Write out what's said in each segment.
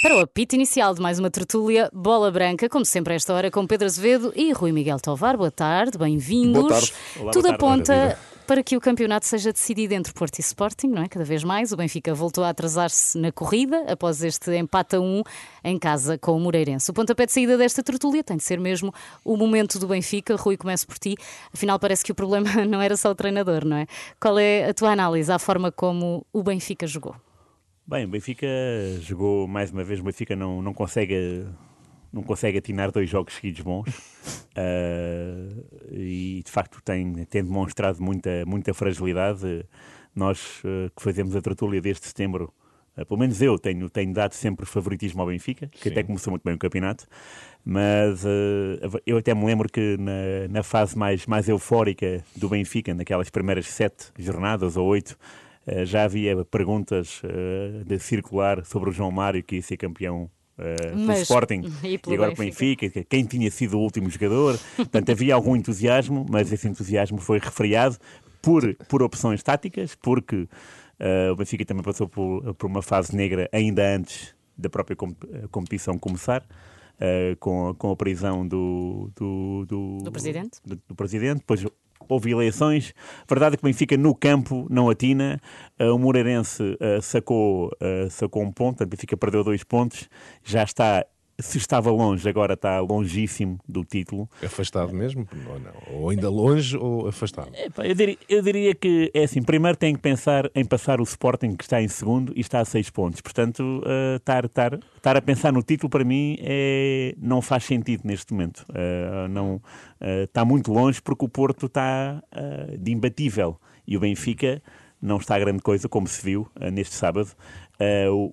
Para o apito inicial de mais uma tertúlia, bola branca, como sempre a esta hora, com Pedro Azevedo e Rui Miguel Tovar. Boa tarde, bem-vindos. Boa tarde. Olá, Tudo boa tarde, aponta para que o campeonato seja decidido entre Porto e Sporting, não é? Cada vez mais. O Benfica voltou a atrasar-se na corrida após este empate a um em casa com o Moreirense. O pontapé de saída desta tertúlia tem de ser mesmo o momento do Benfica. Rui, começo por ti. Afinal, parece que o problema não era só o treinador, não é? Qual é a tua análise à forma como o Benfica jogou? Bem, o Benfica jogou mais uma vez. O Benfica não, não consegue não consegue atinar dois jogos seguidos bons Ah, e de facto tem, tem demonstrado muita, muita fragilidade. Nós ah, que fazemos a tertúlia desde setembro, ah, pelo menos eu tenho, tenho dado sempre favoritismo ao Benfica, que até começou muito bem o campeonato, mas eu até me lembro que na, na fase mais, mais eufórica do Benfica, naquelas primeiras sete jornadas ou oito, Uh, já havia perguntas uh, de circular sobre o João Mário que ia ser campeão uh, pelo Mas- Sporting e pelo agora pelo Benfica. Benfica, que- quem tinha sido o último jogador. Portanto, havia algum entusiasmo, mas esse entusiasmo foi refriado por, por opções táticas, porque uh, o Benfica também passou por, por uma fase negra ainda antes da própria com- competição começar. uh, com, a- com a prisão do, do, do, Do presidente? do, do presidente, depois houve eleições. Verdade é que o Benfica no campo não atina. Uh, o Moreirense uh, sacou, uh, sacou um ponto, o Benfica perdeu dois pontos. Já está, se estava longe, agora está longíssimo do título. Afastado mesmo? Ou não? Ou ainda longe ou afastado? Epá, Eu diria, eu diria que é assim: primeiro tem que pensar em passar o Sporting, que está em segundo e está a seis pontos. Portanto, uh, estar, estar, estar a pensar no título para mim é, não faz sentido neste momento. Uh, não, uh, está muito longe porque o Porto está de imbatível e o Benfica não está a grande coisa, como se viu neste sábado. O,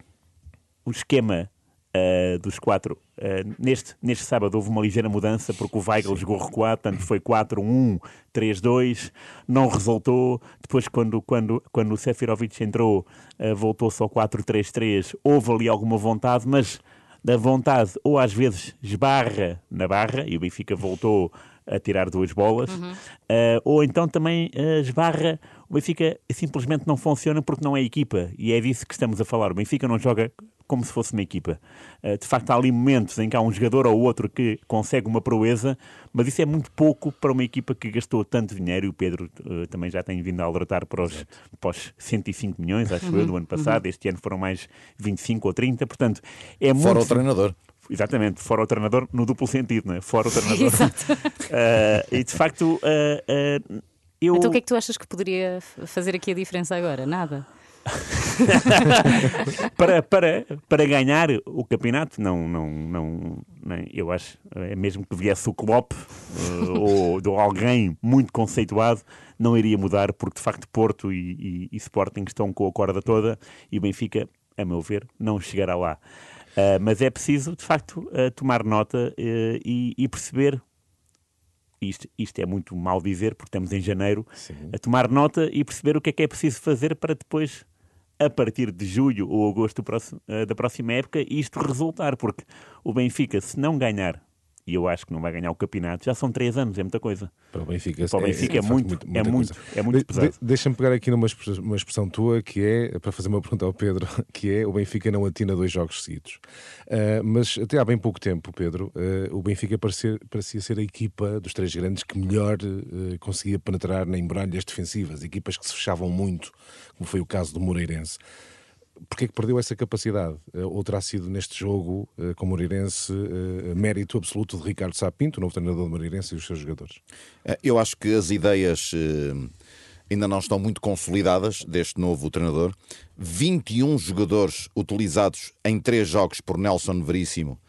o esquema uh, dos quatro. uh, neste, neste sábado houve uma ligeira mudança porque o Weigl jogou recuado, portanto foi 4-1, 3-2, não resultou. Depois, quando, quando, quando o Sefirovic entrou, uh, voltou só 4-3-3. Houve ali alguma vontade, mas da vontade ou às vezes esbarra na barra e o Benfica voltou a tirar duas bolas, uh, ou então também esbarra, o Benfica simplesmente não funciona porque não é equipa e é disso que estamos a falar. O Benfica não joga como se fosse uma equipa. Uh, de facto, há ali momentos em que há um jogador ou outro que consegue uma proeza, mas isso é muito pouco para uma equipa que gastou tanto dinheiro e o Pedro uh, também já tem vindo a alertar para os, para os 105 milhões, acho eu, do ano passado. Este ano foram mais 25 ou 30, portanto, é Fora muito o treinador. Exatamente, fora o treinador, no duplo sentido, não é? Fora o treinador. Eh, e de facto, eh, eh, eu. Então o que é que tu achas que poderia fazer aqui a diferença agora? Nada. para, para, para ganhar o campeonato, não, não, não, nem- eu acho, é mesmo que viesse o Klopp eh, ou de alguém muito conceituado, não iria mudar, porque de facto Porto e, e- e Sporting estão com a corda toda e o Benfica, a meu ver, não chegará lá. Eh, mas é preciso, de facto, eh, tomar nota e, e perceber. Isto, isto é muito mal dizer, porque estamos em janeiro, a tomar nota e perceber o que é que é preciso fazer para depois a partir de julho ou agosto eh, da próxima época isto resultar, porque o Benfica, se não ganhar, e eu acho que não vai ganhar o campeonato, já são três anos, é muita coisa. Para o Benfica, Para o Benfica é, de facto, muito, muita é muito, é muito De- pesado. de- Deixa-me pegar aqui numa uma expressão tua que é, para fazer uma pergunta ao Pedro, que é o Benfica não atina dois jogos seguidos. Ah, mas até há bem pouco tempo, Pedro, ah, o Benfica parecia, parecia ser a equipa dos três grandes que melhor ah, conseguia penetrar em muralhas defensivas, equipas que se fechavam muito, como foi o caso do Moreirense. Porquê é que perdeu essa capacidade? Eh, Ou terá sido neste jogo, eh, com o Moreirense, eh, mérito absoluto de Ricardo Sapinto, o novo treinador do Moreirense e os seus jogadores? Eu acho que as ideias ainda não estão muito consolidadas deste novo treinador. 21 jogadores utilizados em três jogos por Nelson Veríssimo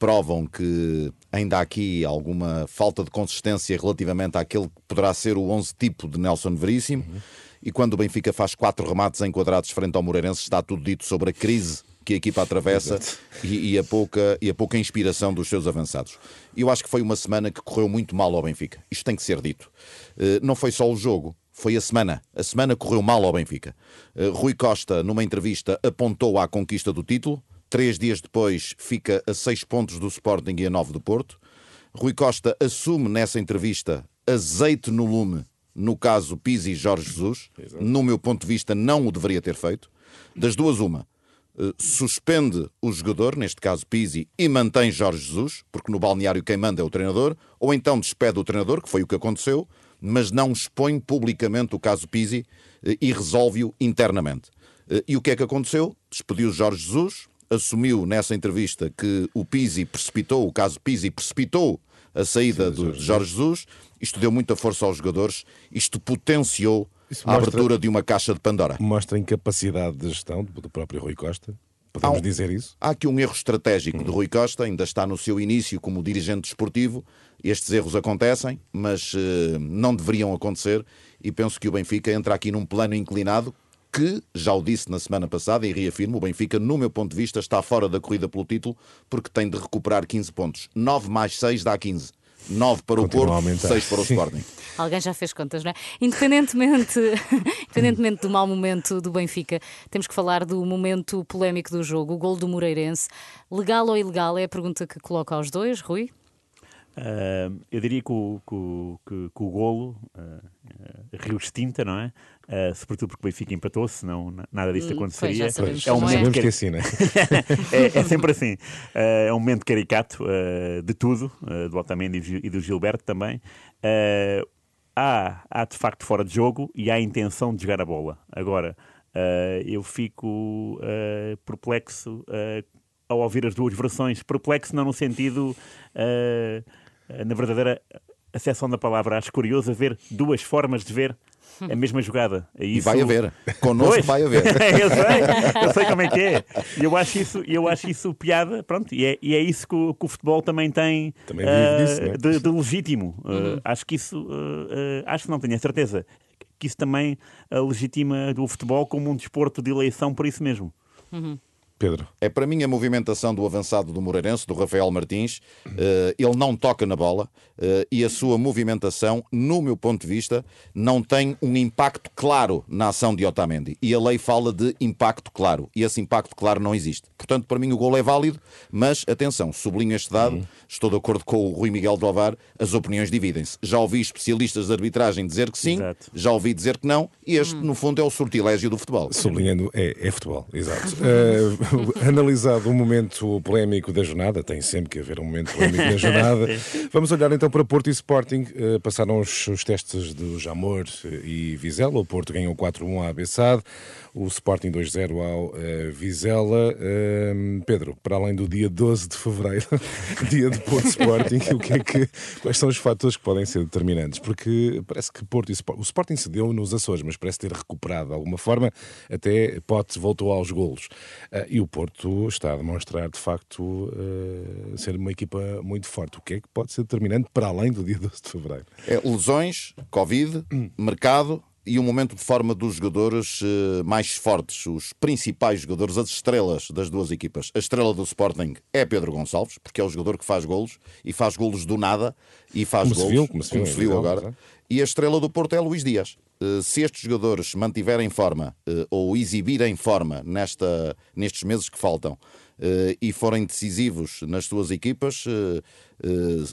provam que ainda há aqui alguma falta de consistência relativamente àquele que poderá ser o 11 tipo de Nelson Veríssimo. E quando o Benfica faz quatro remates enquadrados frente ao Moreirense, está tudo dito sobre a crise que a equipa atravessa e, e a pouca, e a pouca inspiração dos seus avançados. Eu acho que foi uma semana que correu muito mal ao Benfica. Isto tem que ser dito. Eh, não foi só o jogo, foi a semana. A semana correu mal ao Benfica. Eh, Rui Costa, numa entrevista, apontou à conquista do título. Três dias depois, fica a seis pontos do Sporting e a nove do Porto. Rui Costa assume nessa entrevista azeite no lume, no caso Pizzi e Jorge Jesus. No meu ponto de vista, não o deveria ter feito. Das duas, uma. eh, suspende o jogador, neste caso Pizzi, e mantém Jorge Jesus, porque no balneário quem manda é o treinador, ou então despede o treinador, que foi o que aconteceu, mas não expõe publicamente o caso Pizzi eh, e resolve-o internamente. Eh, e o que é que aconteceu? Despediu Jorge Jesus, assumiu nessa entrevista que o Pizzi precipitou, o caso Pizzi precipitou a saída de Jorge Jesus. Isto deu muita força aos jogadores, isto potenciou a abertura de uma caixa de Pandora. Mostra a incapacidade de gestão do próprio Rui Costa. Podemos dizer isso? Há aqui um erro estratégico hum. de Rui Costa, ainda está no seu início como dirigente desportivo. Estes erros acontecem, mas uh, não deveriam acontecer. E penso que o Benfica entra aqui num plano inclinado que, já o disse na semana passada e reafirmo, o Benfica, no meu ponto de vista, está fora da corrida pelo título porque tem de recuperar 15 pontos. 9 mais 6 dá 15. 9 para Continua o Porto, 6 para o Sporting. Alguém já fez contas, não é? Independentemente, independentemente do mau momento do Benfica, temos que falar do momento polémico do jogo, o gol do Moreirense. Legal ou ilegal é a pergunta que coloca aos dois, Rui? Uh, eu diria que o, que, que, que o golo uh, Rio Extinta, não é? Uh, sobretudo porque o Benfica empatou, senão nada disso hum, aconteceria. Pois, é um momento que... assim, né? é, é sempre assim. Uh, é um momento caricato uh, de tudo, do Otamendi e do Gilberto também. há, há de facto fora de jogo e há a intenção de jogar a bola. Agora, eu fico perplexo ao ouvir as duas versões. Perplexo não no sentido, na verdadeira acessão da palavra, acho curioso ver duas formas de ver a mesma jogada. É isso... E vai haver. Connosco pois. vai haver. eu sei, eu sei como é que é. E eu acho isso, eu acho isso piada, pronto, e é, e é isso que o, que o futebol também tem também uh, disso, né? de, de, legítimo. Uh, uhum. Acho que isso, uh, acho que não tenho a certeza, que isso também legitima o futebol como um desporto de eleição por isso mesmo. Uhum. Pedro. É para mim a movimentação do avançado do Moreirense, do Rafael Martins. Uh, ele não toca na bola uh, e a sua movimentação, no meu ponto de vista, não tem um impacto claro na ação de Otamendi. E a lei fala de impacto claro. E esse impacto claro não existe. Portanto, para mim o gol é válido, mas atenção, sublinho este dado, uhum. estou de acordo com o Rui Miguel do Alvar, as opiniões dividem-se. Já ouvi especialistas de arbitragem dizer que sim, exato. já ouvi dizer que não, e este, uhum. no fundo, é o sortilégio do futebol. Sublinhando, é, é futebol, exato. Uh, analisado o um momento polémico da jornada, tem sempre que haver um momento polémico da jornada. Vamos olhar então para Porto e Sporting. Uh, passaram os, os, testes do Jamor e Vizela. O Porto ganhou 4-1 à Bessade, o Sporting 2-0 ao uh, Vizela. Uh, Pedro, para além do dia 12 de fevereiro, dia de Porto Sporting, o que é que, quais são os fatores que podem ser determinantes? Porque parece que Porto e Sporting, o Sporting cedeu nos Açores, mas parece ter recuperado de alguma forma, até Pote voltou aos golos. e o Porto está a demonstrar, de facto, uh, ser uma equipa muito forte. O que é que pode ser determinante para além do dia 12 de fevereiro? É, lesões, Covid, mercado e um momento de forma dos jogadores uh, mais fortes, os principais jogadores, as estrelas das duas equipas. A estrela do Sporting é Pedro Gonçalves, porque é o jogador que faz golos e faz golos do nada e faz como golos, se viu, como se viu, como se viu agora. E a estrela do Porto é Luís Dias. Eh, se estes jogadores mantiverem forma uh, ou exibirem forma nesta, nestes meses que faltam uh, e forem decisivos nas suas equipas,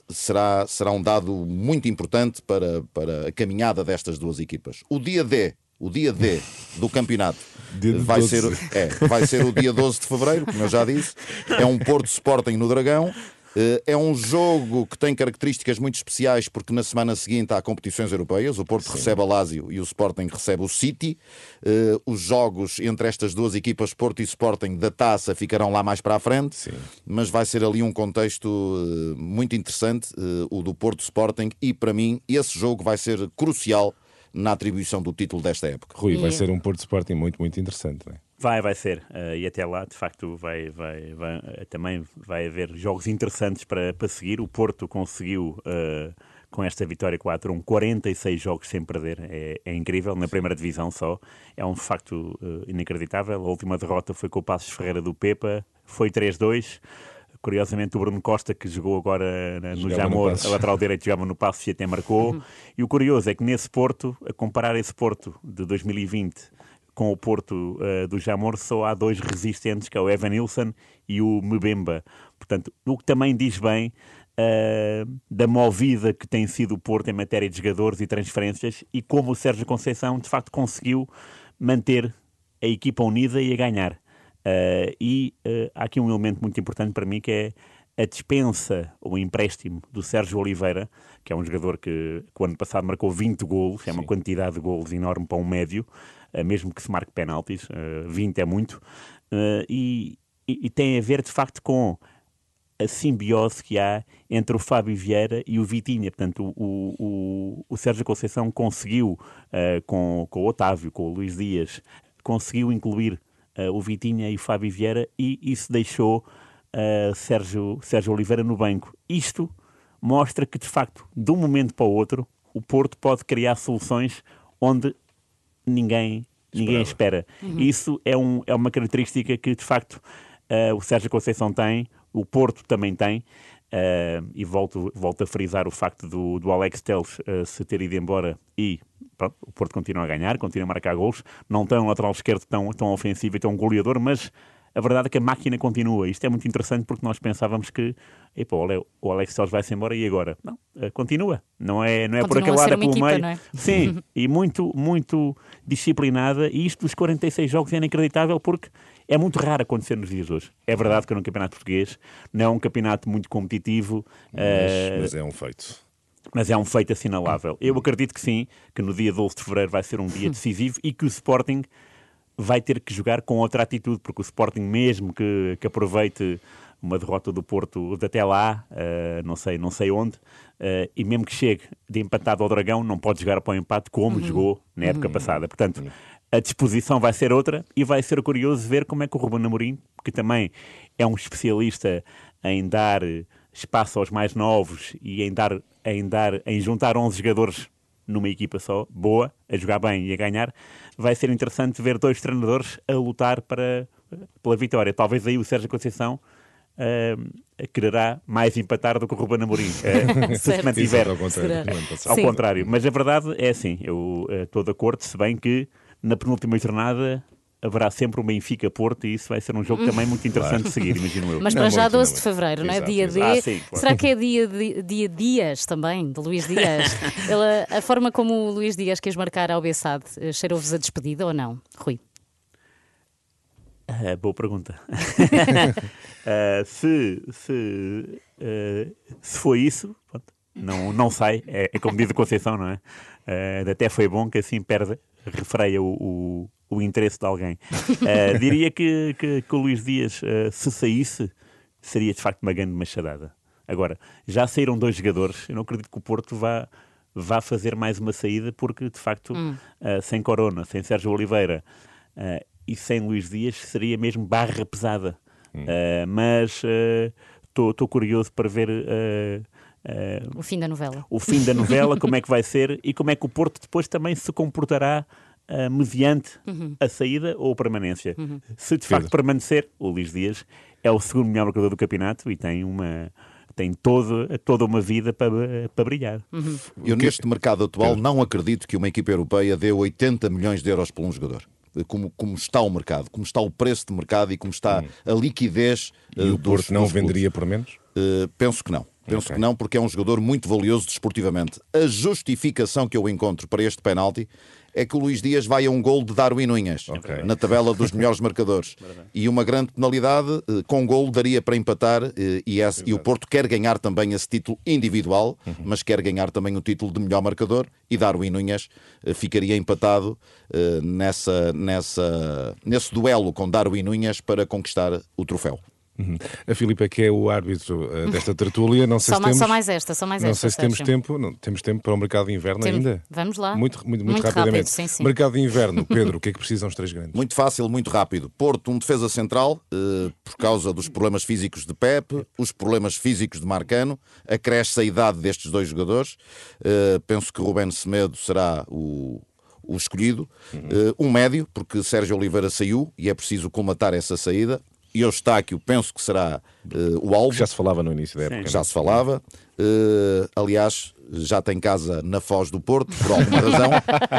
será, será um dado muito importante para, para a caminhada destas duas equipas. O dia D o dia D do campeonato vai ser, é, vai ser o dia 12 de fevereiro, como eu já disse. É um Porto Sporting no Dragão. Eh, é um jogo que tem características muito especiais porque na semana seguinte há competições europeias. O Porto Sim. recebe a Lazio e o Sporting recebe o City. Eh, os jogos entre estas duas equipas, Porto e Sporting, da taça ficarão lá mais para a frente. Sim. Mas vai ser ali um contexto eh, muito interessante, o do Porto Sporting. E para mim, esse jogo vai ser crucial na atribuição do título desta época. Rui, vai ser um Porto Sporting muito, muito interessante. Não é? Vai, vai ser. Uh, e até lá, de facto, vai, vai, vai, uh, também vai haver jogos interessantes para, para seguir. O Porto conseguiu, uh, com esta vitória 4-1, 46 jogos sem perder. É, é, incrível, na primeira divisão só. É um facto inacreditável. A última derrota foi com o Passos Ferreira do Pepa, foi 3-2. Curiosamente, o Bruno Costa, que jogou agora no Jamor, a lateral direito, jogava no Passos e até marcou. E o curioso é que nesse Porto, a comparar esse Porto de 2020 com o Porto uh, do Jamor só há dois resistentes, que é o Evan Nilsson e o Mbemba. Portanto, o que também diz bem uh, da movida que tem sido o Porto em matéria de jogadores e transferências e como o Sérgio Conceição de facto conseguiu manter a equipa unida e a ganhar. Uh, e há aqui um elemento muito importante para mim que é a dispensa, o empréstimo do Sérgio Oliveira, que é um jogador que, que o ano passado marcou 20 golos, é uma Sim. quantidade de golos enorme para um médio, uh, mesmo que se marque penaltis, uh, 20 é muito, e, e, e, tem a ver de facto com a simbiose que há entre o Fábio Vieira e o Vitinha. Portanto, o, o, o Sérgio Conceição conseguiu, com, com o Otávio, com o Luís Dias, conseguiu incluir uh, o Vitinha e o Fábio Vieira, e isso deixou uh, Sérgio, Sérgio Oliveira no banco. Isto mostra que, de facto, de um momento para o outro, o Porto pode criar soluções onde ninguém, ninguém espera. Uhum. Isso é, um, é uma característica que, de facto, uh, o Sérgio Conceição tem, o Porto também tem. Uh, e volto, volto a frisar o facto do, do Alex Teles uh, se ter ido embora e pronto, o Porto continua a ganhar, continua a marcar gols. Não tem um lateral esquerdo tão, tão ofensivo e tão goleador, mas a verdade é que a máquina continua. Isto é muito interessante porque nós pensávamos que epa, o Alex Telles vai-se embora e agora? Não, uh, continua. Não é, não é por aquele lado, é pelo equipa, meio. É? Sim, e muito, muito disciplinada. E isto dos 46 jogos é inacreditável porque é muito raro acontecer nos dias de hoje. É verdade que no campeonato português não é um campeonato muito competitivo. Mas, uh, mas é um feito mas é um feito assinalável. Eu acredito que sim, que no dia 12 de fevereiro vai ser um dia decisivo e que o Sporting vai ter que jogar com outra atitude, porque o Sporting, mesmo que, que aproveite uma derrota do Porto de até lá, uh, não sei, não sei onde, uh, e mesmo que chegue de empatado ao Dragão, não pode jogar para o empate como uhum. jogou na época uhum. passada. Portanto, uhum. a disposição vai ser outra e vai ser curioso ver como é que o Ruben Amorim, que também é um especialista em dar espaço aos mais novos e em dar, em dar, em juntar 11 jogadores numa equipa só, boa, a jogar bem e a ganhar, vai ser interessante ver dois treinadores a lutar para, pela vitória. Talvez aí o Sérgio Conceição uh, quererá mais empatar do que o Ruben Amorim, uh, se se mantiver. Ao contrário. ao contrário. Mas a verdade é assim, eu uh, estou de acordo, se bem que na penúltima jornada haverá sempre o Benfica Porto e isso vai ser um jogo também muito interessante de seguir, imagino eu. Mas para já 12 de fevereiro, não é? Dia D. Ah, sim, claro. Será que é dia, de, dia Dias também, de Luís Dias? Ele, a forma como o Luís Dias quis marcar ao Bessade eh, cheirou-vos a despedida ou não, Rui? Uh, boa pergunta. uh, se, se, uh, se foi isso, pronto, não, não sai. É, é como diz a Conceição, não é? até foi bom que assim perde, refreia o, o o interesse de alguém. Uh, diria que, que, que, o Luís Dias, uh, se saísse, seria de facto uma grande machadada. Agora, já saíram dois jogadores, eu não acredito que o Porto vá, vá fazer mais uma saída, porque de facto, hum. uh, sem Corona, sem Sérgio Oliveira e sem Luís Dias, seria mesmo barra pesada. Hum. mas estou curioso para ver. o fim da novela. O fim da novela, como é que vai ser e como é que o Porto depois também se comportará uh, mediante uhum. a saída ou a permanência. Uhum. Se de facto permanecer, o Luís Dias é o segundo melhor marcador do campeonato e tem uma tem todo, toda uma vida para, para brilhar. Uhum. Eu, neste mercado atual, não acredito que uma equipa europeia dê 80 milhões de euros por um jogador. Como, como está o mercado, como está o preço de mercado e como está a liquidez. E uh, o Porto dos, não dos venderia por menos? Uh, penso que não. Penso okay. que não, porque é um jogador muito valioso desportivamente. A justificação que eu encontro para este penalti é que o Luís Dias vai a um gol de Darwin Nunes okay. na tabela dos melhores marcadores. e uma grande penalidade eh, com gol daria para empatar eh, e, esse, e, o Porto quer ganhar também esse título individual, uhum. mas quer ganhar também o título de melhor marcador e Darwin Nunes eh, ficaria empatado nessa, nessa, nesse duelo com Darwin Nunes para conquistar o troféu. Uhum. A Filipe é que é o árbitro uh, desta tertúlia. Não sei só, se temos, só mais esta, só mais não esta. Não sei se temos tempo. Não, temos tempo para o mercado de inverno Tem, ainda? Vamos lá. Muito, muito, muito, muito rapidamente. Rápido, sim, sim. Mercado de inverno, Pedro, o que é que precisam os três grandes? Muito fácil, muito rápido. Porto, um defesa central, uh, por causa dos problemas físicos de Pep, os problemas físicos de Marcano, acresce a idade destes dois jogadores. Uh, penso que Rubén Semedo será o, o escolhido. Uhum. Uh, um médio, porque Sérgio Oliveira saiu e é preciso colmatar essa saída e Eustáquio penso que será uh, o alvo. Já se falava no início da época. Sim. Já se falava. Uh, aliás, já tem casa na Foz do Porto, por alguma razão.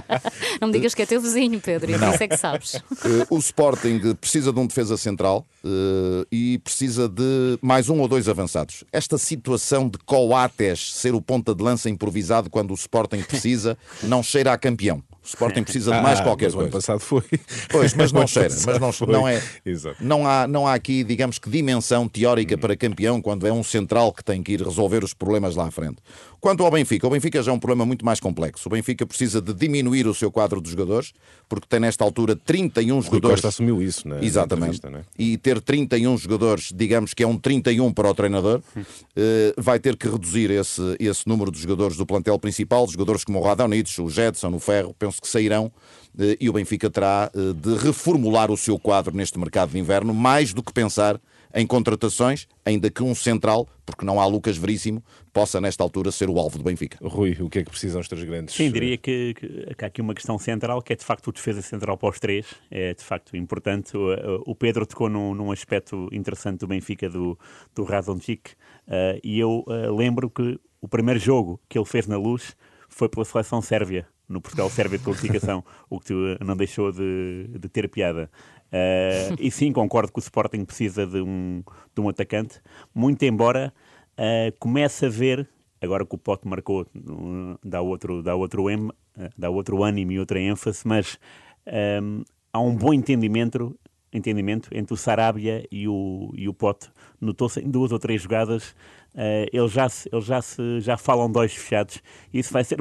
Não me digas que é teu vizinho, Pedro, e isso é que sabes. Uh, o Sporting precisa de um defesa central uh, e precisa de mais um ou dois avançados. Esta situação de Coates ser o ponta de lança improvisado quando o Sporting precisa não cheira a campeão. O Sporting precisa de mais Ah, qualquer mas o ano coisa. passado foi. Pois, mas não cheira, mas não, foi. não é. Exato. Não há, não há aqui, digamos que, dimensão teórica para campeão quando é um central que tem que ir resolver os problemas lá à frente. Quanto ao Benfica, o Benfica já é um problema muito mais complexo. O Benfica precisa de diminuir o seu quadro de jogadores, porque tem nesta altura 31 Rui jogadores. Costa assumiu isso, né? Exatamente. entrevista, não é? E ter 31 jogadores, digamos que é um 31 para o treinador, eh, vai ter que reduzir esse, esse número de jogadores do plantel principal, jogadores como o Radonjic, o Jetson, o Ferro, penso que sairão eh, e o Benfica terá eh, de reformular o seu quadro neste mercado de inverno, mais do que pensar em contratações, ainda que um central, porque não há Lucas Veríssimo, possa nesta altura ser o alvo do Benfica. Rui, o que é que precisam os três grandes? Sim, diria que, que- que há aqui uma questão central, que é de facto o defesa central para os três, é de facto importante. O, o Pedro tocou num, num aspecto interessante do Benfica, do, do Radonjic, eh, e eu eh, lembro que o primeiro jogo que ele fez na luz foi pela seleção sérvia, no Portugal-Sérvia de qualificação, o que eh, não deixou de, de ter piada. Eh, e sim, concordo que o Sporting precisa de um, de um atacante, muito embora eh, comece a ver agora que o Pote marcou, um, dá outro, dá outro, em, dá outro ânimo e outra ênfase, mas ehm, há um bom entendimento, entendimento entre o Sarabia e o, e o Pote. Notou-se em duas ou três jogadas, eh, eles, já, se- eles já, se, já falam dois fechados. Isso vai ser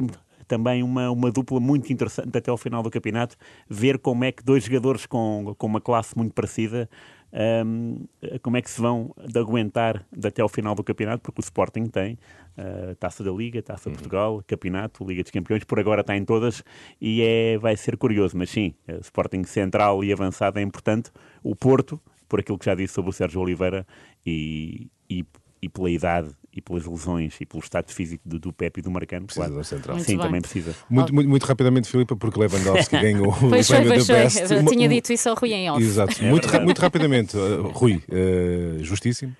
também uma, uma dupla muito interessante até ao final do campeonato, ver como é que dois jogadores com, com uma classe muito parecida Ahm, como é que se vão de aguentar de até ao final do campeonato, porque o Sporting tem ah, Taça da Liga, Taça de Portugal, Campeonato, Liga dos Campeões, por agora está em todas e é, vai ser curioso, mas sim, eh, Sporting central e avançado é importante. O Porto, por aquilo que já disse sobre o Sérgio Oliveira e, e, e pela idade e pelas lesões e pelo estado físico do, do Pepe e do Marcano, Precisa claro. de um central. Muito Sim, bem. também precisa. Muito, muito, muito rapidamente, Filipe, porque Lewandowski ganhou o Pois prémio pois da foi. Best. Eu tinha dito isso ao Rui em off. Exato, É muito, muito rapidamente. uh, Rui, uh, justíssimo.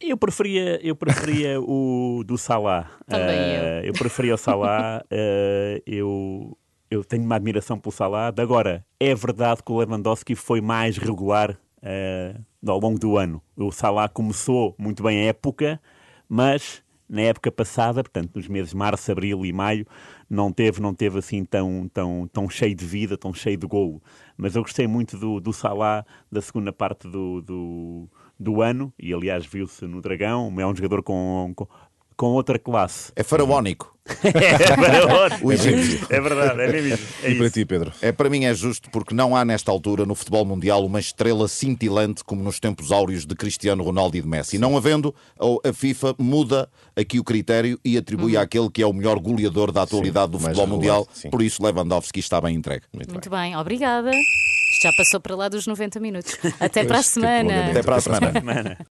Eu preferia, eu preferia o do Salah. Também Eh, eu. preferia o Salah. eh, eu, eu tenho uma admiração pelo Salah. Agora, é verdade que o Lewandowski foi mais regular eh, ao longo do ano. O Salah começou muito bem a época, mas na época passada, portanto, nos meses de março, abril e maio, não teve, não teve assim tão, tão, tão cheio de vida, tão cheio de golo. Mas eu gostei muito do, do Salah da segunda parte do, do, do ano, e aliás viu-se no Dragão, é um jogador com, com, com outra classe. É faraónico. É, O egípcio. é verdade, é mesmo isso. É e para isso. ti, Pedro? É, para mim é justo porque não há nesta altura no futebol mundial uma estrela cintilante como nos tempos áureos de Cristiano Ronaldo e de Messi. Não havendo, a FIFA muda aqui o critério e atribui àquele que é o melhor goleador da atualidade do mais futebol mundial. sim. Por isso Lewandowski está bem entregue. Muito bem, obrigada. Isto já passou para lá dos 90 minutos. Até para a semana. Até para a. Semana.